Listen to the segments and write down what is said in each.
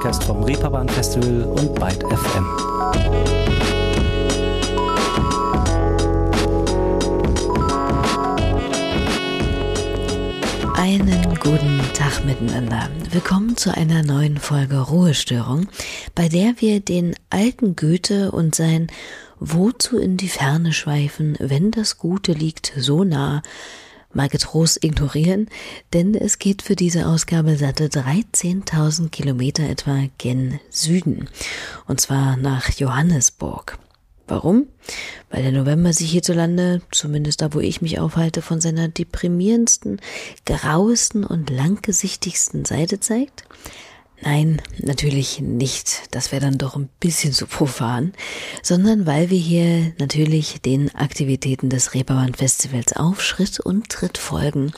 Podcast vom Reeperbahn Festival und Byte FM. Einen guten Tag miteinander. Willkommen zu einer neuen Folge Ruhestörung, bei der wir den alten Goethe und sein Wozu in die Ferne schweifen, wenn das Gute liegt so nah, mal getrost ignorieren, denn es geht für diese Ausgabe satte 13.000 Kilometer etwa gen Süden, und zwar nach Johannesburg. Warum? Weil der November sich hierzulande, zumindest da wo ich mich aufhalte, von seiner deprimierendsten, grauesten und langgesichtigsten Seite zeigt. Nein, natürlich nicht. Das wäre dann doch ein bisschen zu profan, sondern weil wir hier natürlich den Aktivitäten des Reeperbahn Festivals auf Schritt und Tritt folgen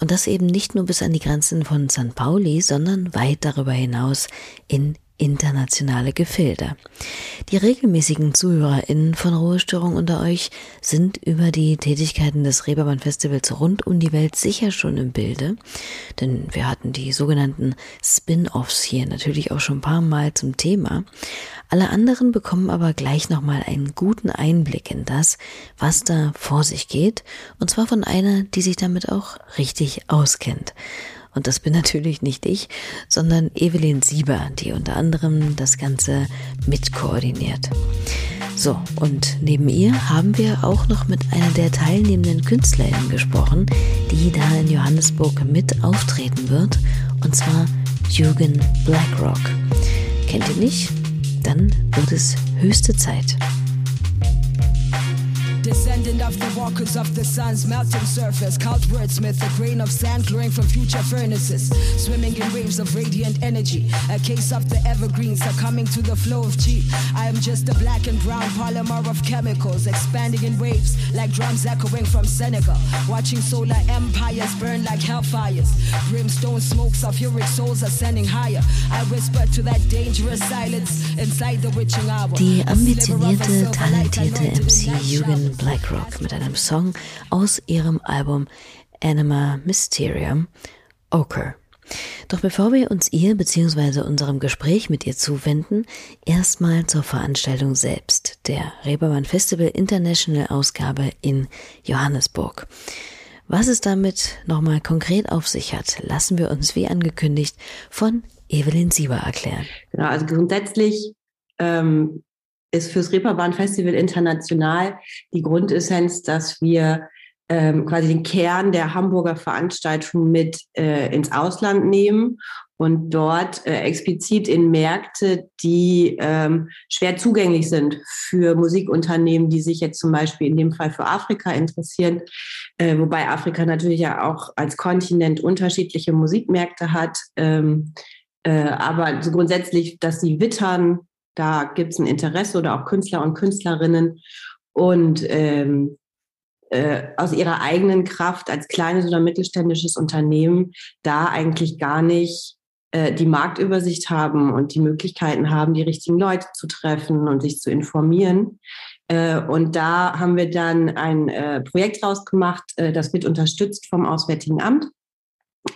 und das eben nicht nur bis an die Grenzen von St. Pauli, sondern weit darüber hinaus in internationale Gefilde. Die regelmäßigen ZuhörerInnen von Ruhestörung unter euch sind über die Tätigkeiten des Reeperbahn Festivals rund um die Welt sicher schon im Bilde, denn wir hatten die sogenannten Spin-offs hier natürlich auch schon ein paar Mal zum Thema. Alle anderen bekommen aber gleich nochmal einen guten Einblick in das, was da vor sich geht, und zwar von einer, die sich damit auch richtig auskennt. Und das bin natürlich nicht ich, sondern Evelyn Sieber, die unter anderem das Ganze mitkoordiniert. So, und neben ihr haben wir auch noch mit einer der teilnehmenden KünstlerInnen gesprochen, die da in Johannesburg mit auftreten wird, und zwar Jürgen Blackrock. Kennt ihr nicht? Dann wird es höchste Zeit. Descendant of the walkers of the sun's melting surface. Cult wordsmith, a grain of sand glowing from future furnaces. Swimming in waves of radiant energy. A case of the evergreens succumbing to the flow of chi. I am just a black and brown polymer of chemicals. Expanding in waves like drums echoing from Senegal. Watching solar empires burn like hellfires. Brimstone smokes of uric souls ascending higher. I whisper to that dangerous silence inside the witching hour. Die ambitionierte, talentierte MC Jürgen Blackrock mit einem Song aus ihrem Album Anima Mysterium Ochre. Doch bevor wir uns ihr bzw. unserem Gespräch mit ihr zuwenden, erstmal zur Veranstaltung selbst, der Reeperbahn Festival International Ausgabe in Johannesburg. Was es damit nochmal konkret auf sich hat, lassen wir uns wie angekündigt von Evelyn Sieber erklären. Genau, also grundsätzlich ähm, ist fürs Reeperbahn Festival international die Grundessenz, dass wir ähm, quasi den Kern der Hamburger Veranstaltung mit äh, ins Ausland nehmen und dort äh, explizit in Märkte, die ähm, schwer zugänglich sind für Musikunternehmen, die sich jetzt zum Beispiel in dem Fall für Afrika interessieren, äh, wobei Afrika natürlich ja auch als Kontinent unterschiedliche Musikmärkte hat. Ähm, äh, aber so grundsätzlich, dass sie wittern, da gibt es ein Interesse oder auch Künstler und Künstlerinnen und ähm, äh, aus ihrer eigenen Kraft als kleines oder mittelständisches Unternehmen da eigentlich gar nicht äh, die Marktübersicht haben und die Möglichkeiten haben, die richtigen Leute zu treffen und sich zu informieren. Äh, und da haben wir dann ein äh, Projekt rausgemacht, das wird unterstützt vom Auswärtigen Amt.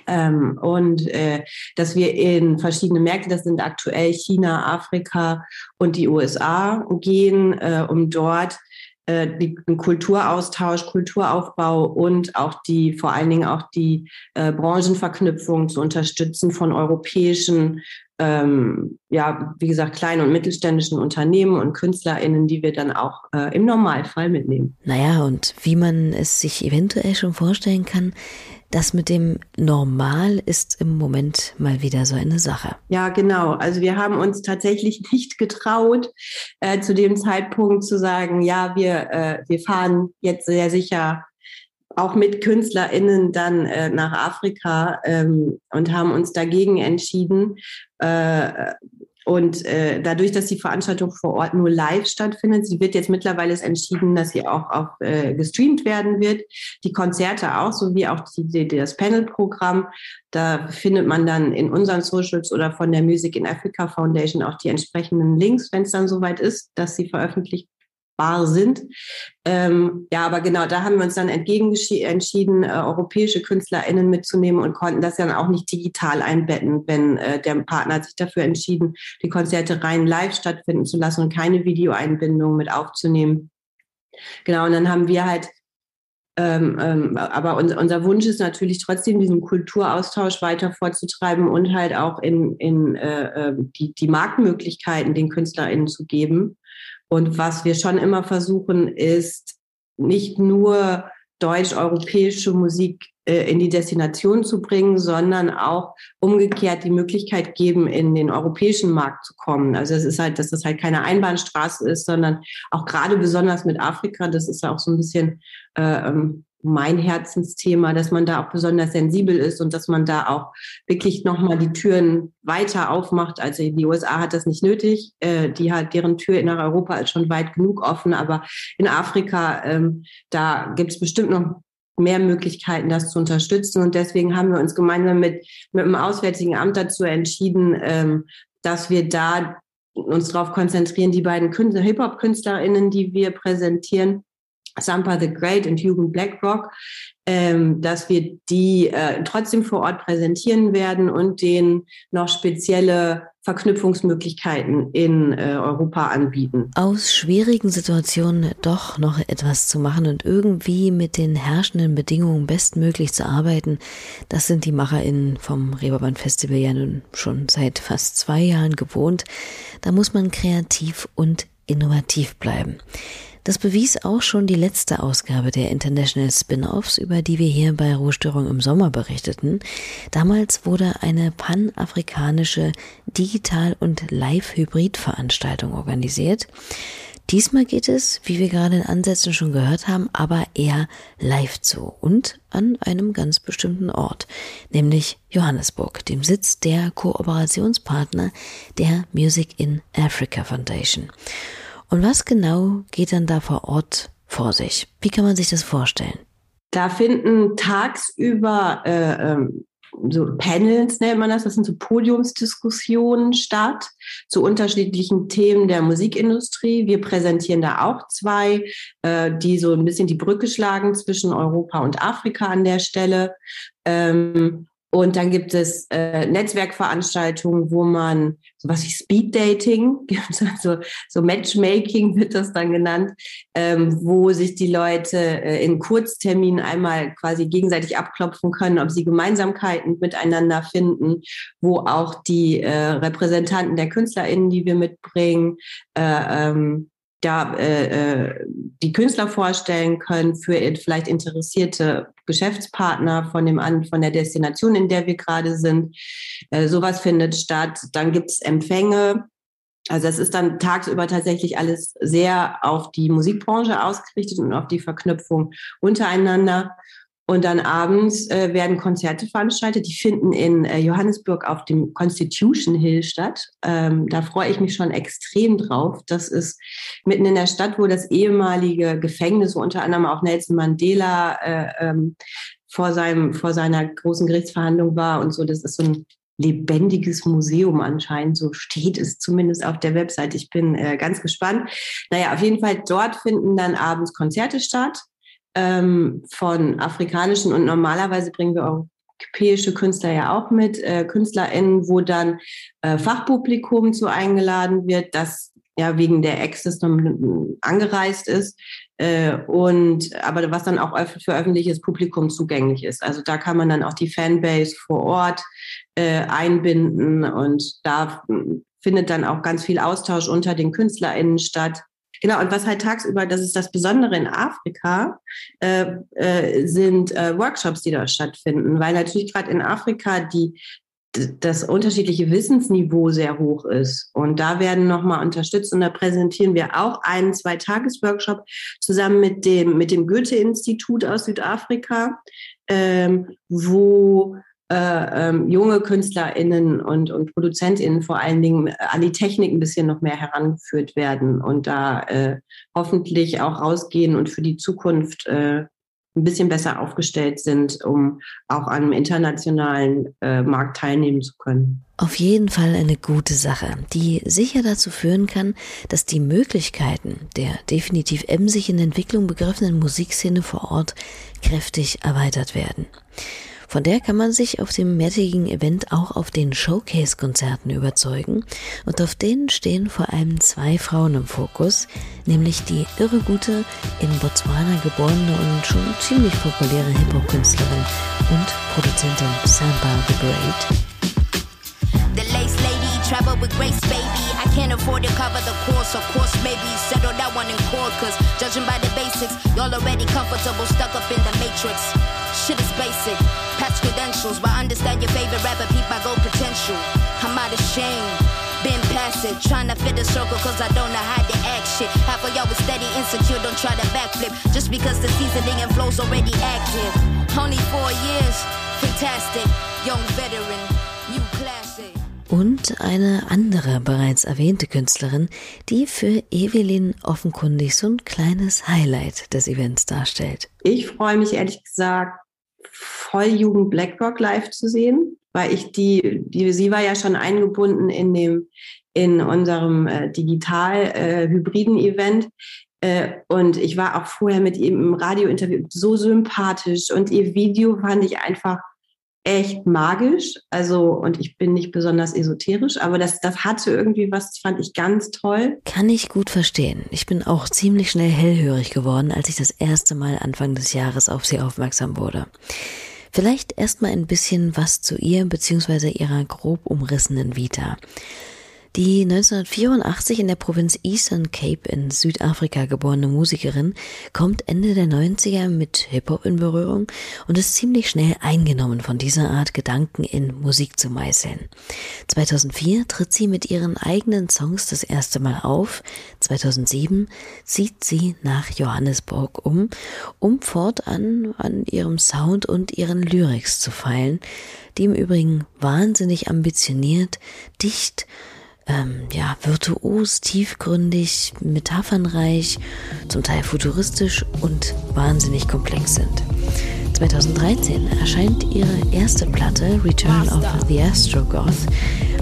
Ähm, und äh, dass wir in verschiedene Märkte, das sind aktuell China, Afrika und die USA gehen, äh, um dort äh, den Kulturaustausch, Kulturaufbau und auch die, vor allen Dingen auch die äh, Branchenverknüpfung zu unterstützen von europäischen, ähm, ja, wie gesagt, kleinen und mittelständischen Unternehmen und KünstlerInnen, die wir dann auch äh, im Normalfall mitnehmen. Naja, und wie man es sich eventuell schon vorstellen kann, das mit dem Normal ist im Moment mal wieder so eine Sache. Ja, genau. Also wir haben uns tatsächlich nicht getraut, äh, zu dem Zeitpunkt zu sagen, ja, wir, äh, wir fahren jetzt sehr sicher auch mit KünstlerInnen dann äh, nach Afrika ähm, und haben uns dagegen entschieden, äh, und äh, dadurch, dass die Veranstaltung vor Ort nur live stattfindet, sie wird jetzt mittlerweile entschieden, dass sie auch, auch äh, gestreamt werden wird. Die Konzerte auch, sowie auch die, die, das Panel-Programm. Da findet man dann in unseren Socials oder von der Music in Africa Foundation auch die entsprechenden Links, wenn es dann soweit ist, dass sie veröffentlicht sind. Ähm, ja, aber genau, da haben wir uns dann entgegen entschieden, äh, europäische KünstlerInnen mitzunehmen und konnten das dann auch nicht digital einbetten, wenn äh, der Partner hat sich dafür entschieden, die Konzerte rein live stattfinden zu lassen und keine Videoeinbindung mit aufzunehmen. Genau, und dann haben wir halt ähm, ähm, aber unser, unser Wunsch ist natürlich trotzdem, diesen Kulturaustausch weiter vorzutreiben und halt auch in, in äh, ähm, die, die Marktmöglichkeiten den KünstlerInnen zu geben. Und was wir schon immer versuchen, ist nicht nur deutsch-europäische Musik äh, in die Destination zu bringen, sondern auch umgekehrt die Möglichkeit geben, in den europäischen Markt zu kommen. Also es ist halt, dass das halt keine Einbahnstraße ist, sondern auch gerade besonders mit Afrika, das ist ja auch so ein bisschen äh, ähm, mein Herzensthema, dass man da auch besonders sensibel ist und dass man da auch wirklich nochmal die Türen weiter aufmacht. Also die USA hat das nicht nötig. Äh, die hat deren Tür nach Europa ist schon weit genug offen, aber in Afrika, ähm, da gibt es bestimmt noch mehr Möglichkeiten, das zu unterstützen. Und deswegen haben wir uns gemeinsam mit, mit dem Auswärtigen Amt dazu entschieden, ähm, dass wir da uns darauf konzentrieren, die beiden Hip-Hop-KünstlerInnen, die wir präsentieren, Sampa the Great und Hugo Blackrock, ähm, dass wir die äh, trotzdem vor Ort präsentieren werden und denen noch spezielle Verknüpfungsmöglichkeiten in äh, Europa anbieten. Aus schwierigen Situationen doch noch etwas zu machen und irgendwie mit den herrschenden Bedingungen bestmöglich zu arbeiten, das sind die MacherInnen vom Reeperbahn Festival ja nun schon seit fast zwei Jahren gewohnt. Da muss man kreativ und innovativ bleiben. Das bewies auch schon die letzte Ausgabe der International Spin-offs, über die wir hier bei Ruhestörung im Sommer berichteten. Damals wurde eine panafrikanische Digital- und Live-Hybrid-Veranstaltung organisiert. Diesmal geht es, wie wir gerade in Ansätzen schon gehört haben, aber eher live zu und an einem ganz bestimmten Ort, nämlich Johannesburg, dem Sitz der Kooperationspartner der Music in Africa Foundation. Und was genau geht dann da vor Ort vor sich? Wie kann man sich das vorstellen? Da finden tagsüber äh, ähm, so Panels nennt man das, das sind so Podiumsdiskussionen statt zu unterschiedlichen Themen der Musikindustrie. Wir präsentieren da auch zwei, äh, die so ein bisschen die Brücke schlagen zwischen Europa und Afrika an der Stelle. Ähm, und dann gibt es äh, Netzwerkveranstaltungen, wo man sowas wie Speed Dating, also so Matchmaking wird das dann genannt, ähm, wo sich die Leute äh, in Kurzterminen einmal quasi gegenseitig abklopfen können, ob sie Gemeinsamkeiten miteinander finden, wo auch die äh, Repräsentanten der KünstlerInnen, die wir mitbringen, äh, ähm, da äh, äh, die Künstler vorstellen können für vielleicht interessierte Geschäftspartner von dem an von der Destination, in der wir gerade sind. Äh, sowas findet statt. Dann gibt es Empfänge. Also es ist dann tagsüber tatsächlich alles sehr auf die Musikbranche ausgerichtet und auf die Verknüpfung untereinander. Und dann abends äh, werden Konzerte veranstaltet. Die finden in äh, Johannesburg auf dem Constitution Hill statt. Ähm, da freue ich mich schon extrem drauf. Das ist mitten in der Stadt, wo das ehemalige Gefängnis, wo unter anderem auch Nelson Mandela äh, ähm, vor, seinem, vor seiner großen Gerichtsverhandlung war und so. Das ist so ein lebendiges Museum anscheinend. So steht es zumindest auf der Website. Ich bin äh, ganz gespannt. Naja, auf jeden Fall dort finden dann abends Konzerte statt ähm, von afrikanischen und normalerweise bringen wir europäische Künstler ja auch mit, äh, KünstlerInnen, wo dann äh, Fachpublikum zu eingeladen wird, das ja wegen der Access angereist ist äh, und aber was dann auch für öffentliches Publikum zugänglich ist. Also da kann man dann auch die Fanbase vor Ort äh, einbinden und da findet dann auch ganz viel Austausch unter den KünstlerInnen statt. Genau, und was halt tagsüber, das ist das Besondere in Afrika, äh, äh, sind äh, Workshops, die da stattfinden, weil natürlich gerade in Afrika die das unterschiedliche Wissensniveau sehr hoch ist. Und da werden nochmal unterstützt und da präsentieren wir auch einen Zwei-Tages-Workshop zusammen mit dem, mit dem Goethe-Institut aus Südafrika, ähm, wo äh, ähm, junge KünstlerInnen und, und ProduzentInnen vor allen Dingen äh, an die Technik ein bisschen noch mehr herangeführt werden und da äh, hoffentlich auch rausgehen und für die Zukunft äh, ein bisschen besser aufgestellt sind, um auch an einem internationalen äh, Markt teilnehmen zu können. Auf jeden Fall eine gute Sache, die sicher dazu führen kann, dass die Möglichkeiten der definitiv emsig in Entwicklung begriffenen Musikszene vor Ort kräftig erweitert werden. Von der kann man sich auf dem mehrtägigen Event auch auf den Showcase-Konzerten überzeugen. Und auf denen stehen vor allem zwei Frauen im Fokus, nämlich die irre gute, in Botswana geborene und schon ziemlich populäre Hip-Hop-Künstlerin und Produzentin Samba the Great. The lace lady travel with grace baby. I can't afford to cover the course. Of course maybe settle that one in court cause judging by the basics y'all already comfortable stuck up in the matrix shit is basic Patch credentials, but understand your favorite rapper, peep my gold potential. I'm out of shame. Been passive, trying to fit the circle cause I don't know how to act shit. Half of y'all was steady, insecure, don't try to backflip. Just because the seasoning and flow's already active. Only four years, fantastic. Young veteran, new classic. Und eine andere bereits erwähnte Künstlerin, die für Evelyn offenkundig so ein kleines Highlight des Events darstellt. Ich freue mich ehrlich gesagt Volljugend Blackrock live zu sehen, weil ich die, die, sie war ja schon eingebunden in dem, in unserem äh, digital äh, hybriden Event. Äh, und ich war auch vorher mit ihm im Radiointerview so sympathisch und ihr Video fand ich einfach echt magisch. Also, und ich bin nicht besonders esoterisch, aber das, das hatte irgendwie was, fand ich ganz toll. Kann ich gut verstehen. Ich bin auch ziemlich schnell hellhörig geworden, als ich das erste Mal Anfang des Jahres auf sie aufmerksam wurde. Vielleicht erstmal ein bisschen was zu ihr bzw. ihrer grob umrissenen Vita. Die 1984 in der Provinz Eastern Cape in Südafrika geborene Musikerin kommt Ende der 90er mit Hip-Hop in Berührung und ist ziemlich schnell eingenommen von dieser Art Gedanken in Musik zu meißeln. 2004 tritt sie mit ihren eigenen Songs das erste Mal auf. 2007 zieht sie nach Johannesburg um, um fortan an ihrem Sound und ihren Lyrics zu feilen, die im Übrigen wahnsinnig ambitioniert, dicht ähm, ja, virtuos, tiefgründig, metaphernreich, zum Teil futuristisch und wahnsinnig komplex sind. 2013 erscheint ihre erste Platte Return of the Astrogoth,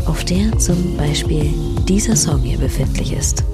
auf der zum Beispiel dieser Song hier befindlich ist.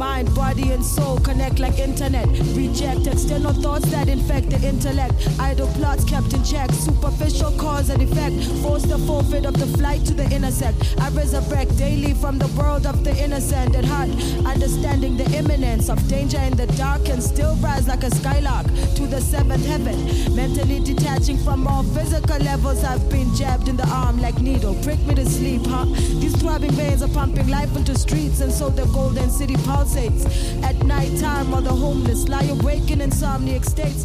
Mind, body, and soul connect like internet. Rejected, still no thoughts that infect the intellect. Idle plots kept in check. Superficial cause and effect. Force the forfeit of the flight to the intersect. I resurrect daily from the world of the innocent at heart. Understanding the imminence of danger in the dark and still rise like a skylark the seventh heaven. Mentally detaching from all physical levels. I've been jabbed in the arm like needle. Prick me to sleep, huh? These throbbing veins are pumping life into streets, and so the golden city pulse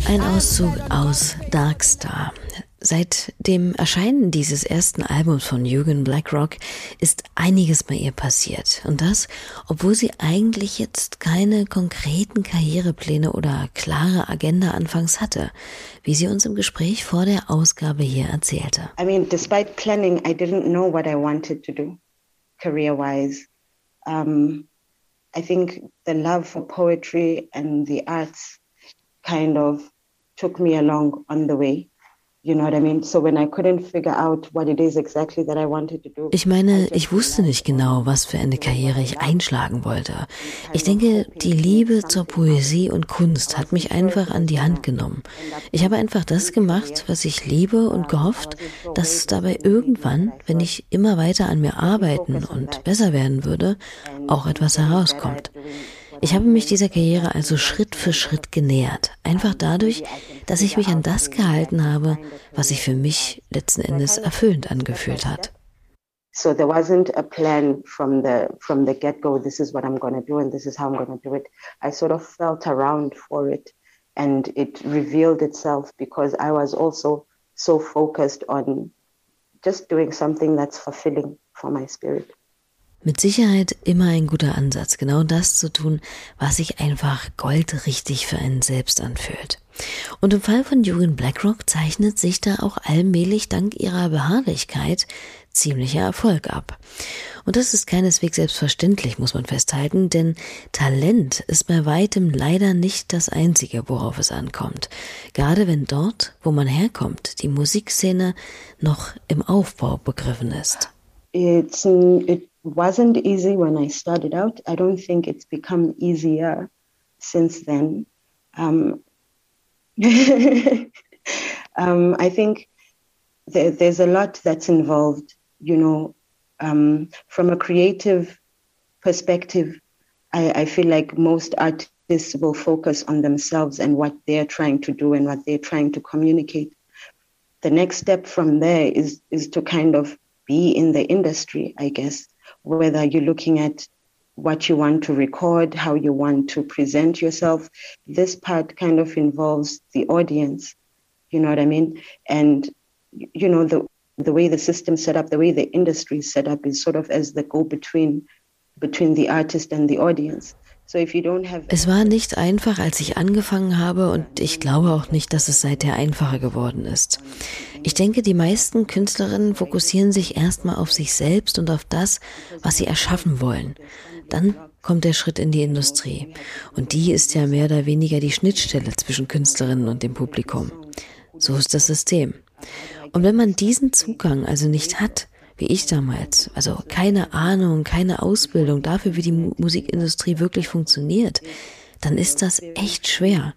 Ein Auszug aus Darkstar. Seit dem Erscheinen dieses ersten Albums von Jürgen Blackrock ist einiges bei ihr passiert. Und das, obwohl sie eigentlich jetzt keine konkreten Karrierepläne oder klare Agenda anfangs hatte, wie sie uns im Gespräch vor der Ausgabe hier erzählte. I mean, despite planning, I didn't know what I wanted to do career-wise. Um, I think the love for poetry and the arts kind of took me along on the way. Ich meine, ich wusste nicht genau, was für eine Karriere ich einschlagen wollte. Ich denke, die Liebe zur Poesie und Kunst hat mich einfach an die Hand genommen. Ich habe einfach das gemacht, was ich liebe und gehofft, dass dabei irgendwann, wenn ich immer weiter an mir arbeiten und besser werden würde, auch etwas herauskommt. Ich habe mich dieser Karriere also Schritt für Schritt genähert, einfach dadurch, dass ich mich an das gehalten habe, was sich für mich letzten Endes erfüllend angefühlt hat. So there wasn't a plan from the from the get-go. This is what I'm going to do, and this is how I'm going to do it. I sort of felt around for it, and it revealed itself because I was also so focused on just doing something that's fulfilling for my spirit. Mit Sicherheit immer ein guter Ansatz, genau das zu tun, was sich einfach goldrichtig für einen selbst anfühlt. Und im Fall von Jürgen Blackrock zeichnet sich da auch allmählich dank ihrer Beharrlichkeit ziemlicher Erfolg ab. Und das ist keineswegs selbstverständlich, muss man festhalten, denn Talent ist bei weitem leider nicht das Einzige, worauf es ankommt. Gerade wenn dort, wo man herkommt, die Musikszene noch im Aufbau begriffen ist. It's, it wasn't easy when I started out. I don't think it's become easier since then. Um, um, I think there, there's a lot that's involved, you know, um, from a creative perspective, I, I feel like most artists will focus on themselves and what they're trying to do and what they're trying to communicate. The next step from there is is to kind of be in the industry, I guess, whether you're looking at what you want to record, how you want to present yourself. This part kind of involves the audience, you know what I mean? And you know the the way the system set up, the way the industry set up is sort of as the go between between the artist and the audience. Es war nicht einfach, als ich angefangen habe und ich glaube auch nicht, dass es seither einfacher geworden ist. Ich denke, die meisten Künstlerinnen fokussieren sich erstmal auf sich selbst und auf das, was sie erschaffen wollen. Dann kommt der Schritt in die Industrie. Und die ist ja mehr oder weniger die Schnittstelle zwischen Künstlerinnen und dem Publikum. So ist das System. Und wenn man diesen Zugang also nicht hat, wie ich damals, also keine Ahnung, keine Ausbildung dafür, wie die Musikindustrie wirklich funktioniert, dann ist das echt schwer.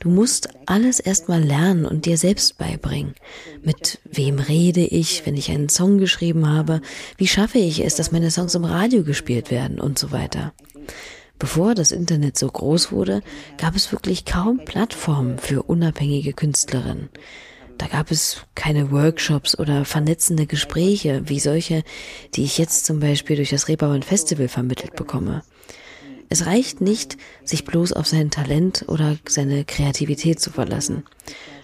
Du musst alles erstmal lernen und dir selbst beibringen. Mit wem rede ich, wenn ich einen Song geschrieben habe? Wie schaffe ich es, dass meine Songs im Radio gespielt werden und so weiter? Bevor das Internet so groß wurde, gab es wirklich kaum Plattformen für unabhängige Künstlerinnen. Da gab es keine Workshops oder vernetzende Gespräche wie solche, die ich jetzt zum Beispiel durch das Reeperbahn Festival vermittelt bekomme. Es reicht nicht, sich bloß auf sein Talent oder seine Kreativität zu verlassen.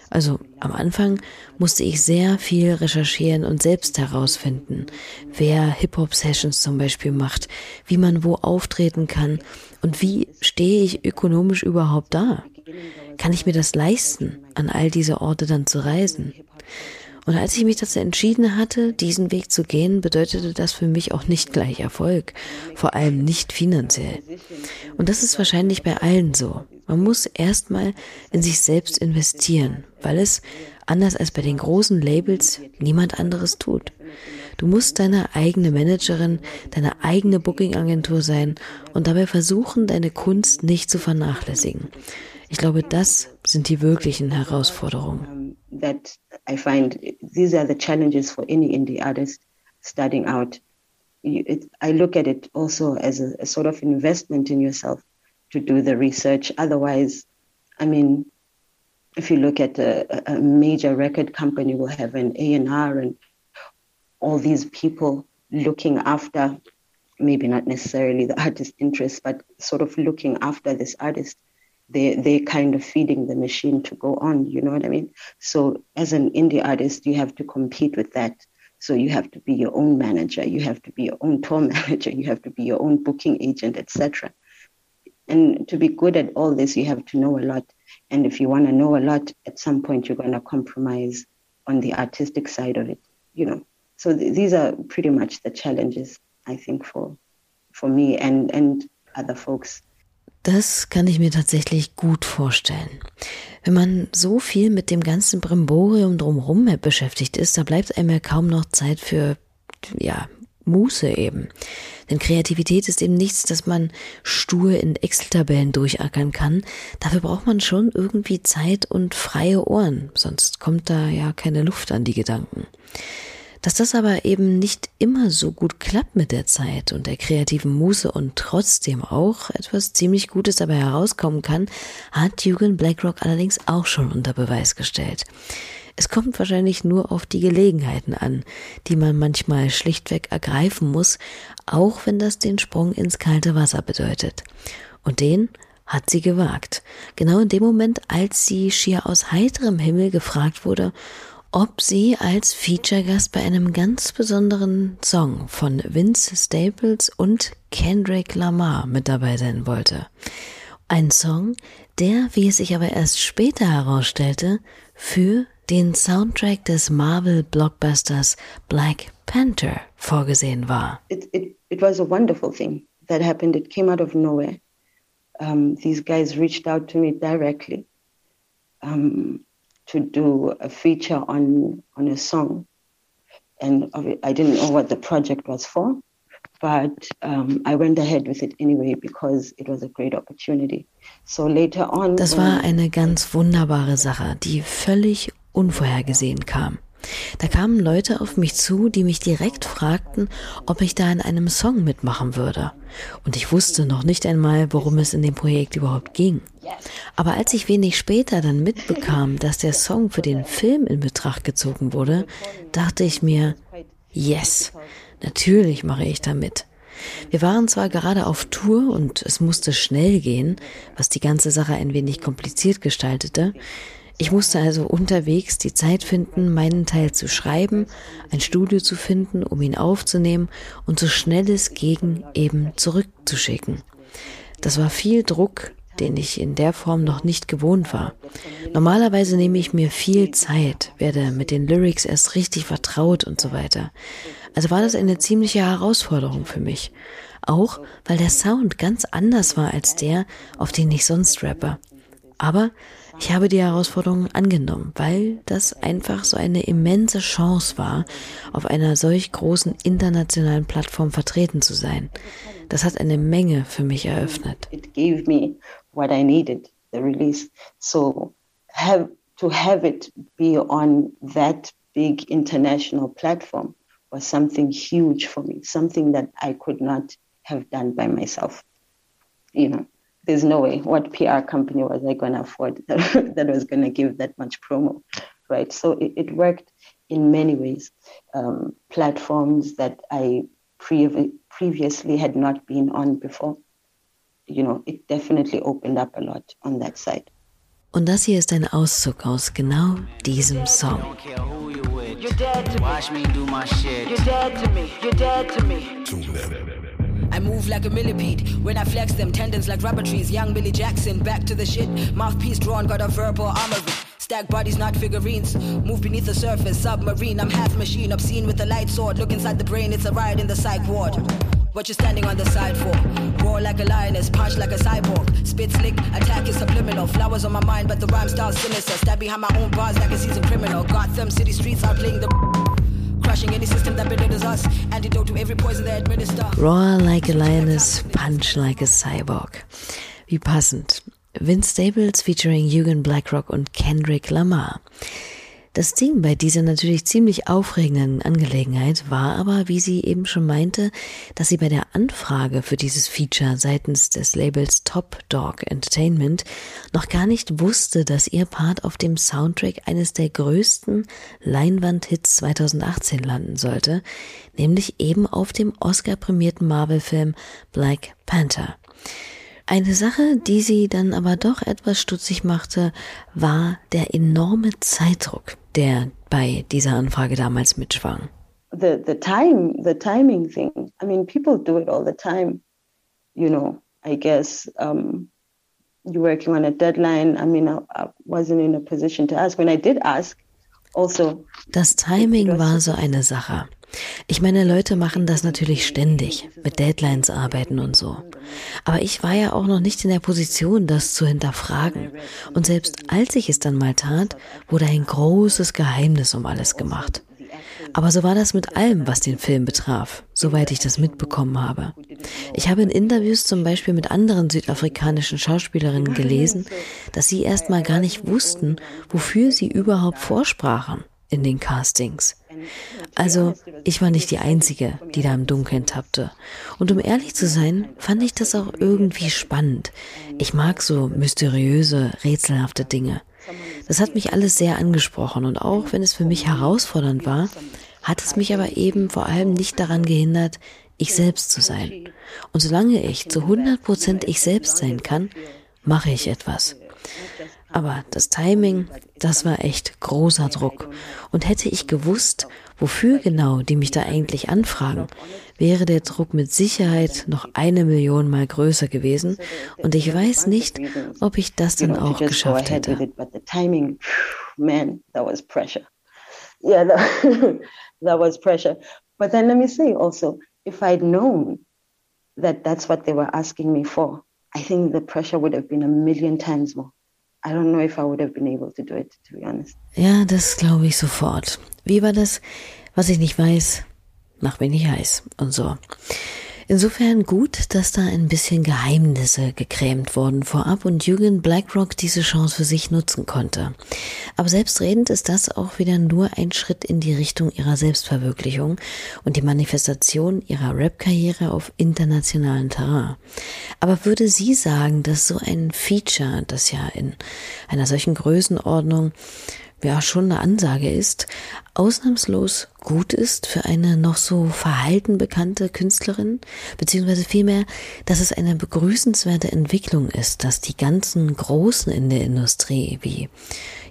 Also am Anfang musste ich sehr viel recherchieren und selbst herausfinden, wer Hip-Hop-Sessions zum Beispiel macht, wie man wo auftreten kann und wie stehe ich ökonomisch überhaupt da. Kann ich mir das leisten, an all diese Orte dann zu reisen? Und als ich mich dazu entschieden hatte, diesen Weg zu gehen, bedeutete das für mich auch nicht gleich Erfolg, vor allem nicht finanziell. Und das ist wahrscheinlich bei allen so. Man muss erstmal in sich selbst investieren, weil es, anders als bei den großen Labels, niemand anderes tut. Du musst deine eigene Managerin, deine eigene Booking-Agentur sein und dabei versuchen, deine Kunst nicht zu vernachlässigen. Ich glaube, das sind die wirklichen Herausforderungen. Um, that I find these are the challenges for any indie artist starting out. I look at it also as a, a sort of investment in yourself to do the research. Otherwise, I mean, if you look at a, a major record company will have an A&R and all these people looking after maybe not necessarily the artist's interest, but sort of looking after this artist they they kind of feeding the machine to go on you know what i mean? So as an indie artist you have to compete with that. So you have to be your own manager you have to be your own tour manager you have to be your own booking agent etc and to be good at all this you have to know a lot. And if you want to know a lot at some point you're going to compromise on the artistic side of it you know? So th- these are pretty much the challenges i think for for me and and other folks Das kann ich mir tatsächlich gut vorstellen. Wenn man so viel mit dem ganzen Brimborium drumherum beschäftigt ist, da bleibt einem ja kaum noch Zeit für, ja, Muße eben. Denn Kreativität ist eben nichts, das man stur in Excel-Tabellen durchackern kann. Dafür braucht man schon irgendwie Zeit und freie Ohren, sonst kommt da ja keine Luft an die Gedanken. Dass das aber eben nicht immer so gut klappt mit der Zeit und der kreativen Muße und trotzdem auch etwas ziemlich Gutes dabei herauskommen kann, hat Jürgen Blackrock allerdings auch schon unter Beweis gestellt. Es kommt wahrscheinlich nur auf die Gelegenheiten an, die man manchmal schlichtweg ergreifen muss, auch wenn das den Sprung ins kalte Wasser bedeutet. Und den hat sie gewagt. Genau in dem Moment, als sie schier aus heiterem Himmel gefragt wurde, ob sie als Feature-Gast bei einem ganz besonderen Song von Vince Staples und Kendrick Lamar mit dabei sein wollte. Ein Song, der, wie es sich aber erst später herausstellte, für den Soundtrack des Marvel-Blockbusters Black Panther vorgesehen war. It, it, it was a wonderful thing that happened. It came out of nowhere. Um, these guys reached out to me directly um, to do a feature on, on a song. And I didn't know what the project was for. but um, I went ahead with it anyway because it was a great opportunity. So later on. Das war eine ganz wunderbare Sache, die völlig unvorhergesehen kam. Da kamen Leute auf mich zu, die mich direkt fragten, ob ich da in einem Song mitmachen würde. Und ich wusste noch nicht einmal, worum es in dem Projekt überhaupt ging. Aber als ich wenig später dann mitbekam, dass der Song für den Film in Betracht gezogen wurde, dachte ich mir, yes, Natürlich mache ich da mit. Wir waren zwar gerade auf Tour und es musste schnell gehen, was die ganze Sache ein wenig kompliziert gestaltete. Ich musste also unterwegs die Zeit finden, meinen Teil zu schreiben, ein Studio zu finden, um ihn aufzunehmen und so schnell es ging eben zurückzuschicken. Das war viel Druck, den ich in der Form noch nicht gewohnt war. Normalerweise nehme ich mir viel Zeit, werde mit den Lyrics erst richtig vertraut und so weiter. Also war das eine ziemliche Herausforderung für mich. Auch weil der Sound ganz anders war als der, auf den ich sonst rappe. Aber ich habe die Herausforderung angenommen, weil das einfach so eine immense Chance war, auf einer solch großen internationalen Plattform vertreten zu sein. Das hat eine Menge für mich eröffnet. It gave me what I needed, the release. So have to have it be on that big international platform was something huge for me, something that I could not have done by myself. You know, there's no way. What PR company was I going to afford that, that was going to give that much promo, right? So it, it worked in many ways. Um, platforms that I pre- previously had not been on before. You know, it definitely opened up a lot on that side. Und das hier ist ein Auszug aus genau diesem Song. You're dead to Watch me. me do my shit. You're dead to me. You're dead to me. I move like a millipede when I flex them tendons like rubber trees. Young Billy Jackson, back to the shit. Mouthpiece drawn, got a verbal armory. Stack bodies, not figurines. Move beneath the surface, submarine. I'm half machine, obscene with a light sword. Look inside the brain, it's a riot in the psych ward. What you standing on the side for? Roar like a lioness, punch like a cyborg. Spit slick, attack is subliminal. Flowers on my mind, but the rhyme style's sinister. Stab behind my own bars like a seasoned criminal. Gotham City streets are playing the. Crushing any system that belittles us. Antidote to every poison they administer. Roar like a lioness, punch like a cyborg. Wie passend. Vince Staples featuring Eugen Blackrock und Kendrick Lamar. Das Ding bei dieser natürlich ziemlich aufregenden Angelegenheit war aber, wie sie eben schon meinte, dass sie bei der Anfrage für dieses Feature seitens des Labels Top Dog Entertainment noch gar nicht wusste, dass ihr Part auf dem Soundtrack eines der größten Leinwandhits 2018 landen sollte, nämlich eben auf dem Oscar-prämierten Marvel-Film Black Panther. Eine Sache, die sie dann aber doch etwas stutzig machte, war der enorme Zeitdruck, der bei dieser Anfrage damals mitschwang. The, the time, the timing thing. I mean, people do it all the time. You know, I guess um, you're working on a deadline. I mean, I, I wasn't in a position to ask. When I did ask, also. Das Timing war so eine Sache. Ich meine, Leute machen das natürlich ständig, mit Deadlines arbeiten und so. Aber ich war ja auch noch nicht in der Position, das zu hinterfragen. Und selbst als ich es dann mal tat, wurde ein großes Geheimnis um alles gemacht. Aber so war das mit allem, was den Film betraf, soweit ich das mitbekommen habe. Ich habe in Interviews zum Beispiel mit anderen südafrikanischen Schauspielerinnen gelesen, dass sie erst mal gar nicht wussten, wofür sie überhaupt vorsprachen in den Castings. Also, ich war nicht die Einzige, die da im Dunkeln tappte. Und um ehrlich zu sein, fand ich das auch irgendwie spannend. Ich mag so mysteriöse, rätselhafte Dinge. Das hat mich alles sehr angesprochen und auch wenn es für mich herausfordernd war, hat es mich aber eben vor allem nicht daran gehindert, ich selbst zu sein. Und solange ich zu 100 Prozent ich selbst sein kann, mache ich etwas. Aber das Timing, das war echt großer Druck. Und hätte ich gewusst, wofür genau die mich da eigentlich anfragen, wäre der Druck mit Sicherheit noch eine Million Mal größer gewesen und ich weiß nicht, ob ich das dann auch geschafft hätte. Yeah, that, that was pressure. But then let me say also, if I'd known that that's what they were asking me for, I think the pressure would have been a million times more. I don't know if I would have been able to do it, to be honest. Ja, das glaube ich sofort. Wie war das? Was ich nicht weiß, macht mich nicht heiß und so. Insofern gut, dass da ein bisschen Geheimnisse gekrämt wurden vorab und Jürgen Blackrock diese Chance für sich nutzen konnte. Aber selbstredend ist das auch wieder nur ein Schritt in die Richtung ihrer Selbstverwirklichung und die Manifestation ihrer Rap-Karriere auf internationalen Terrain. Aber würde sie sagen, dass so ein Feature, das ja in einer solchen Größenordnung ja schon eine Ansage ist, ausnahmslos gut ist für eine noch so verhalten bekannte Künstlerin, beziehungsweise vielmehr, dass es eine begrüßenswerte Entwicklung ist, dass die ganzen Großen in der Industrie, wie,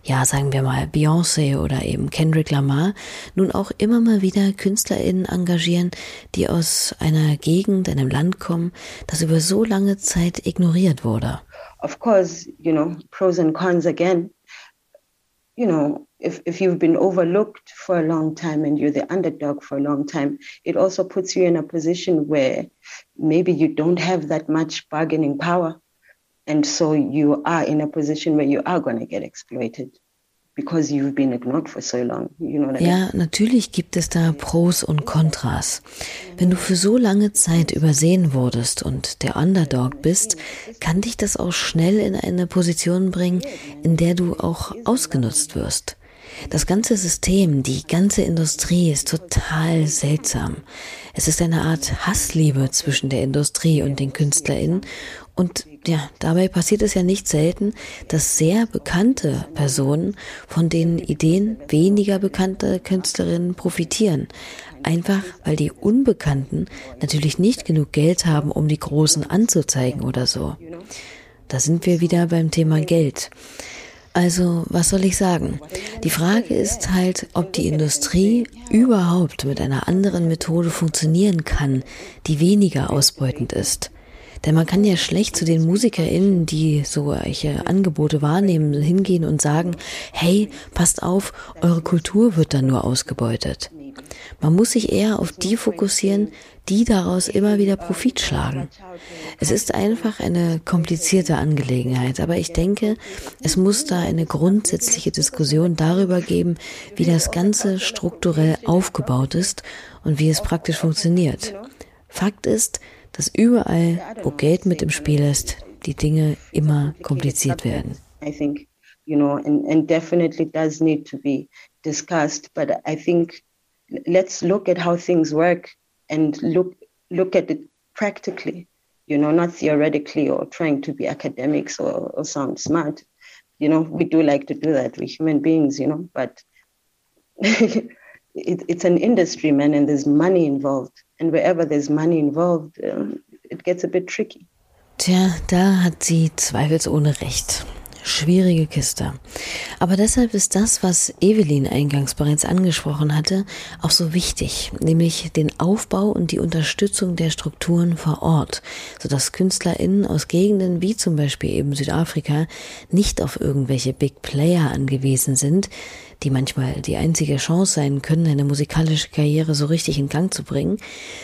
ja, sagen wir mal, Beyoncé oder eben Kendrick Lamar, nun auch immer mal wieder KünstlerInnen engagieren, die aus einer Gegend, einem Land kommen, das über so lange Zeit ignoriert wurde. Of course, you know, pros and cons again. You know, if, if you've been overlooked for a long time and you're the underdog for a long time, it also puts you in a position where maybe you don't have that much bargaining power. And so you are in a position where you are going to get exploited. Because you've been ignored for so long. You know ja, natürlich gibt es da Pros und Kontras. Wenn du für so lange Zeit übersehen wurdest und der Underdog bist, kann dich das auch schnell in eine Position bringen, in der du auch ausgenutzt wirst. Das ganze System, die ganze Industrie ist total seltsam. Es ist eine Art Hassliebe zwischen der Industrie und den KünstlerInnen und ja, dabei passiert es ja nicht selten, dass sehr bekannte Personen von den Ideen weniger bekannter Künstlerinnen profitieren. Einfach weil die Unbekannten natürlich nicht genug Geld haben, um die Großen anzuzeigen oder so. Da sind wir wieder beim Thema Geld. Also, was soll ich sagen? Die Frage ist halt, ob die Industrie überhaupt mit einer anderen Methode funktionieren kann, die weniger ausbeutend ist. Denn man kann ja schlecht zu den MusikerInnen, die solche Angebote wahrnehmen, hingehen und sagen, hey, passt auf, eure Kultur wird dann nur ausgebeutet. Man muss sich eher auf die fokussieren, die daraus immer wieder Profit schlagen. Es ist einfach eine komplizierte Angelegenheit, aber ich denke, es muss da eine grundsätzliche Diskussion darüber geben, wie das Ganze strukturell aufgebaut ist und wie es praktisch funktioniert. Fakt ist, dass überall, wo Geld mit im Spiel ist, die Dinge immer kompliziert werden. You know, and, and definitely does need to be discussed. But I think let's look at how things work and look look at it practically, you know, not theoretically or trying to be academics or, or sound smart. You know, we do like to do that. We're human beings, you know, but it, it's an industry, man, and there's money involved. And wherever there's money involved, um, it gets a bit tricky. Tja, da hat sie zweifelsohne recht. Schwierige Kiste. Aber deshalb ist das, was Evelyn eingangs bereits angesprochen hatte, auch so wichtig, nämlich den Aufbau und die Unterstützung der Strukturen vor Ort, sodass KünstlerInnen aus Gegenden wie zum Beispiel eben Südafrika nicht auf irgendwelche Big Player angewiesen sind, die manchmal die einzige Chance sein können, eine musikalische Karriere so richtig in Gang zu bringen,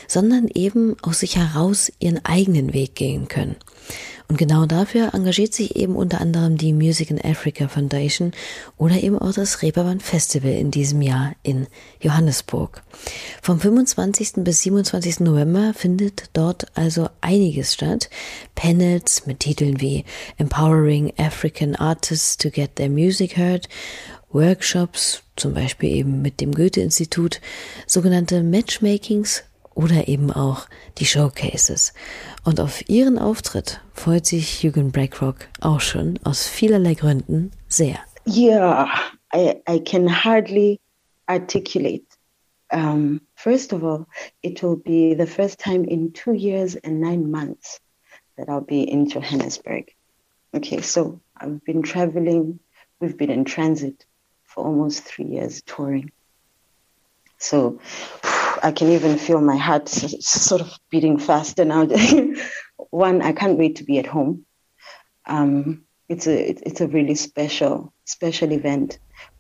sondern eben aus sich heraus ihren eigenen Weg gehen können. Und genau dafür engagiert sich eben unter anderem die Music in Africa Foundation oder eben auch das Reeperbahn Festival in diesem Jahr in Johannesburg. Vom 25. bis 27. November findet dort also einiges statt. Panels mit Titeln wie Empowering African Artists to Get Their Music Heard Workshops, zum Beispiel eben mit dem Goethe-Institut, sogenannte Matchmakings oder eben auch die Showcases. Und auf ihren Auftritt freut sich Jürgen Blackrock auch schon aus vielerlei Gründen sehr. Yeah, I, I can hardly articulate. Um, first of all, it will be the first time in two years and nine months that I'll be in Johannesburg. Okay, so I've been traveling, we've been in transit for almost three years touring. So I can even feel my heart sort of beating faster now. One, I can't wait to be at home. Um, it's a it's a really special special event.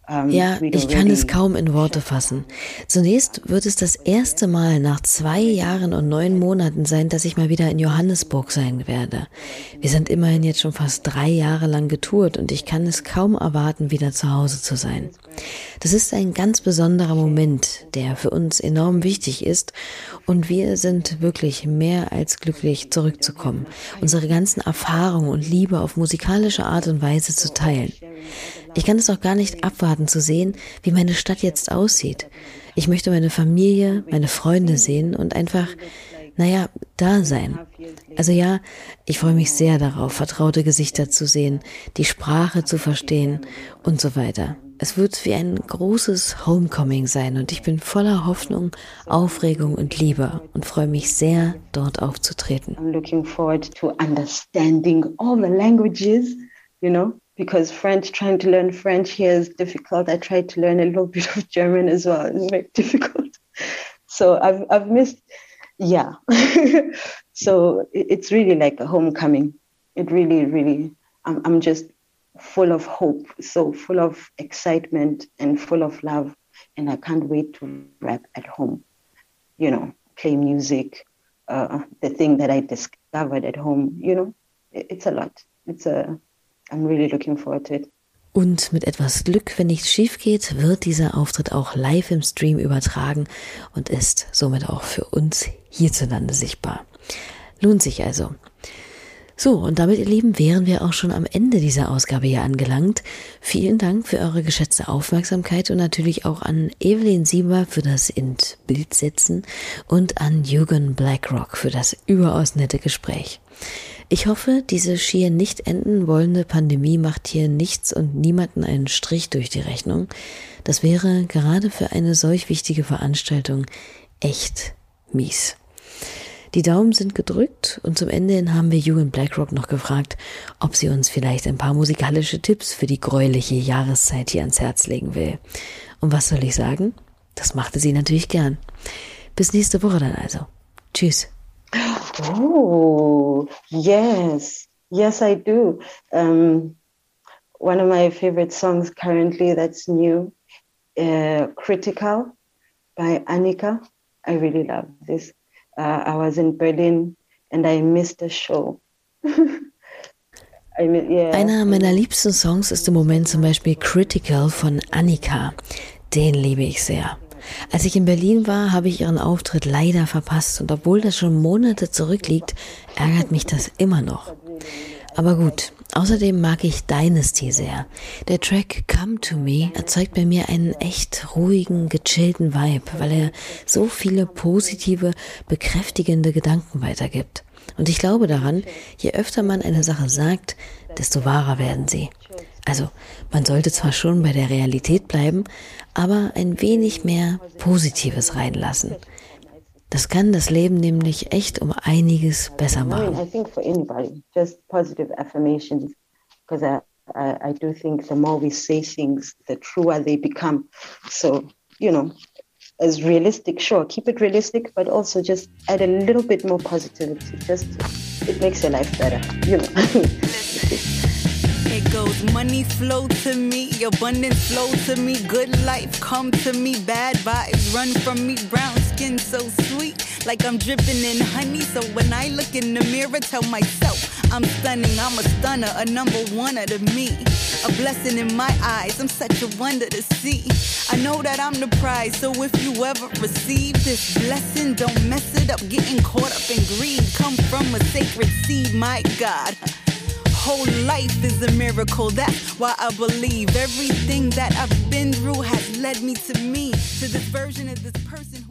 Ja, ich kann es kaum in Worte fassen. Zunächst wird es das erste Mal nach zwei Jahren und neun Monaten sein, dass ich mal wieder in Johannesburg sein werde. Wir sind immerhin jetzt schon fast drei Jahre lang getourt und ich kann es kaum erwarten, wieder zu Hause zu sein. Das ist ein ganz besonderer Moment, der für uns enorm wichtig ist und wir sind wirklich mehr als glücklich, zurückzukommen, unsere ganzen Erfahrungen und Liebe auf musikalische Art und Weise zu teilen. Ich kann es auch gar nicht abwarten zu sehen, wie meine Stadt jetzt aussieht. Ich möchte meine Familie, meine Freunde sehen und einfach, naja, da sein. Also ja, ich freue mich sehr darauf, vertraute Gesichter zu sehen, die Sprache zu verstehen und so weiter. Es wird wie ein großes Homecoming sein und ich bin voller Hoffnung, Aufregung und Liebe und freue mich sehr, dort aufzutreten. I'm looking forward to understanding all the languages, you know, because French, trying to learn French here is difficult. I tried to learn a little bit of German as well. It's very difficult. So I've, I've missed, yeah. so it's really like a homecoming. It really, really, I'm, I'm just full of hope, so full of excitement and full of love. And I can't wait to rap at home, you know, play music, uh, the thing that I discovered at home, you know, it's a lot. It's a, I'm really looking forward to it. Und mit etwas Glück, wenn nichts schief geht, wird dieser Auftritt auch live im Stream übertragen und ist somit auch für uns hierzulande sichtbar. Lohnt sich also. So, und damit, ihr Lieben, wären wir auch schon am Ende dieser Ausgabe hier angelangt. Vielen Dank für eure geschätzte Aufmerksamkeit und natürlich auch an Evelyn Sieber für das ins Bild setzen und an Jürgen Blackrock für das überaus nette Gespräch. Ich hoffe, diese schier nicht enden wollende Pandemie macht hier nichts und niemanden einen Strich durch die Rechnung. Das wäre gerade für eine solch wichtige Veranstaltung echt mies. Die Daumen sind gedrückt und zum Ende hin haben wir Jugend Blackrock noch gefragt, ob sie uns vielleicht ein paar musikalische Tipps für die gräuliche Jahreszeit hier ans Herz legen will. Und was soll ich sagen? Das machte sie natürlich gern. Bis nächste Woche dann also. Tschüss. Oh, yes. Yes, I do. Um, one of my favorite songs currently that's new, uh, Critical by Annika. I really love this. Uh, I was in Berlin and I missed the show. I mean, yeah. Einer meiner liebsten Songs ist im Moment zum Beispiel Critical von Annika. Den liebe ich sehr. Als ich in Berlin war, habe ich ihren Auftritt leider verpasst und obwohl das schon Monate zurückliegt, ärgert mich das immer noch. Aber gut, außerdem mag ich Dynasty sehr. Der Track Come to Me erzeugt bei mir einen echt ruhigen, gechillten Vibe, weil er so viele positive, bekräftigende Gedanken weitergibt. Und ich glaube daran, je öfter man eine Sache sagt, desto wahrer werden sie. Also, man sollte zwar schon bei der Realität bleiben, aber ein wenig mehr Positives reinlassen. Das kann das Leben nämlich echt um einiges besser machen. I think for anybody, just positive affirmations, because I, I, I do think the more we say things, the truer they become. So, you know, as realistic, sure, keep it realistic, but also just add a little bit more positivity. Just it makes your life better, you know. Money flow to me, abundance flow to me, good life come to me, bad vibes run from me, brown skin so sweet, like I'm dripping in honey. So when I look in the mirror, tell myself I'm stunning, I'm a stunner, a number one to me. A blessing in my eyes, I'm such a wonder to see. I know that I'm the prize, so if you ever receive this blessing, don't mess it up, getting caught up in greed. Come from a sacred seed, my God whole life is a miracle. That's why I believe everything that I've been through has led me to me, to this version of this person.